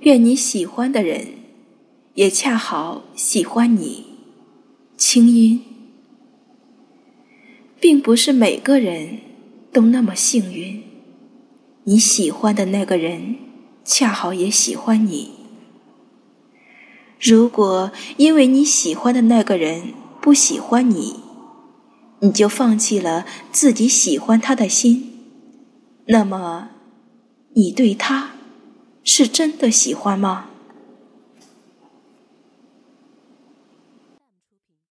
愿你喜欢的人，也恰好喜欢你。清音，并不是每个人都那么幸运，你喜欢的那个人，恰好也喜欢你。如果因为你喜欢的那个人不喜欢你，你就放弃了自己喜欢他的心，那么，你对他。是真的喜欢吗？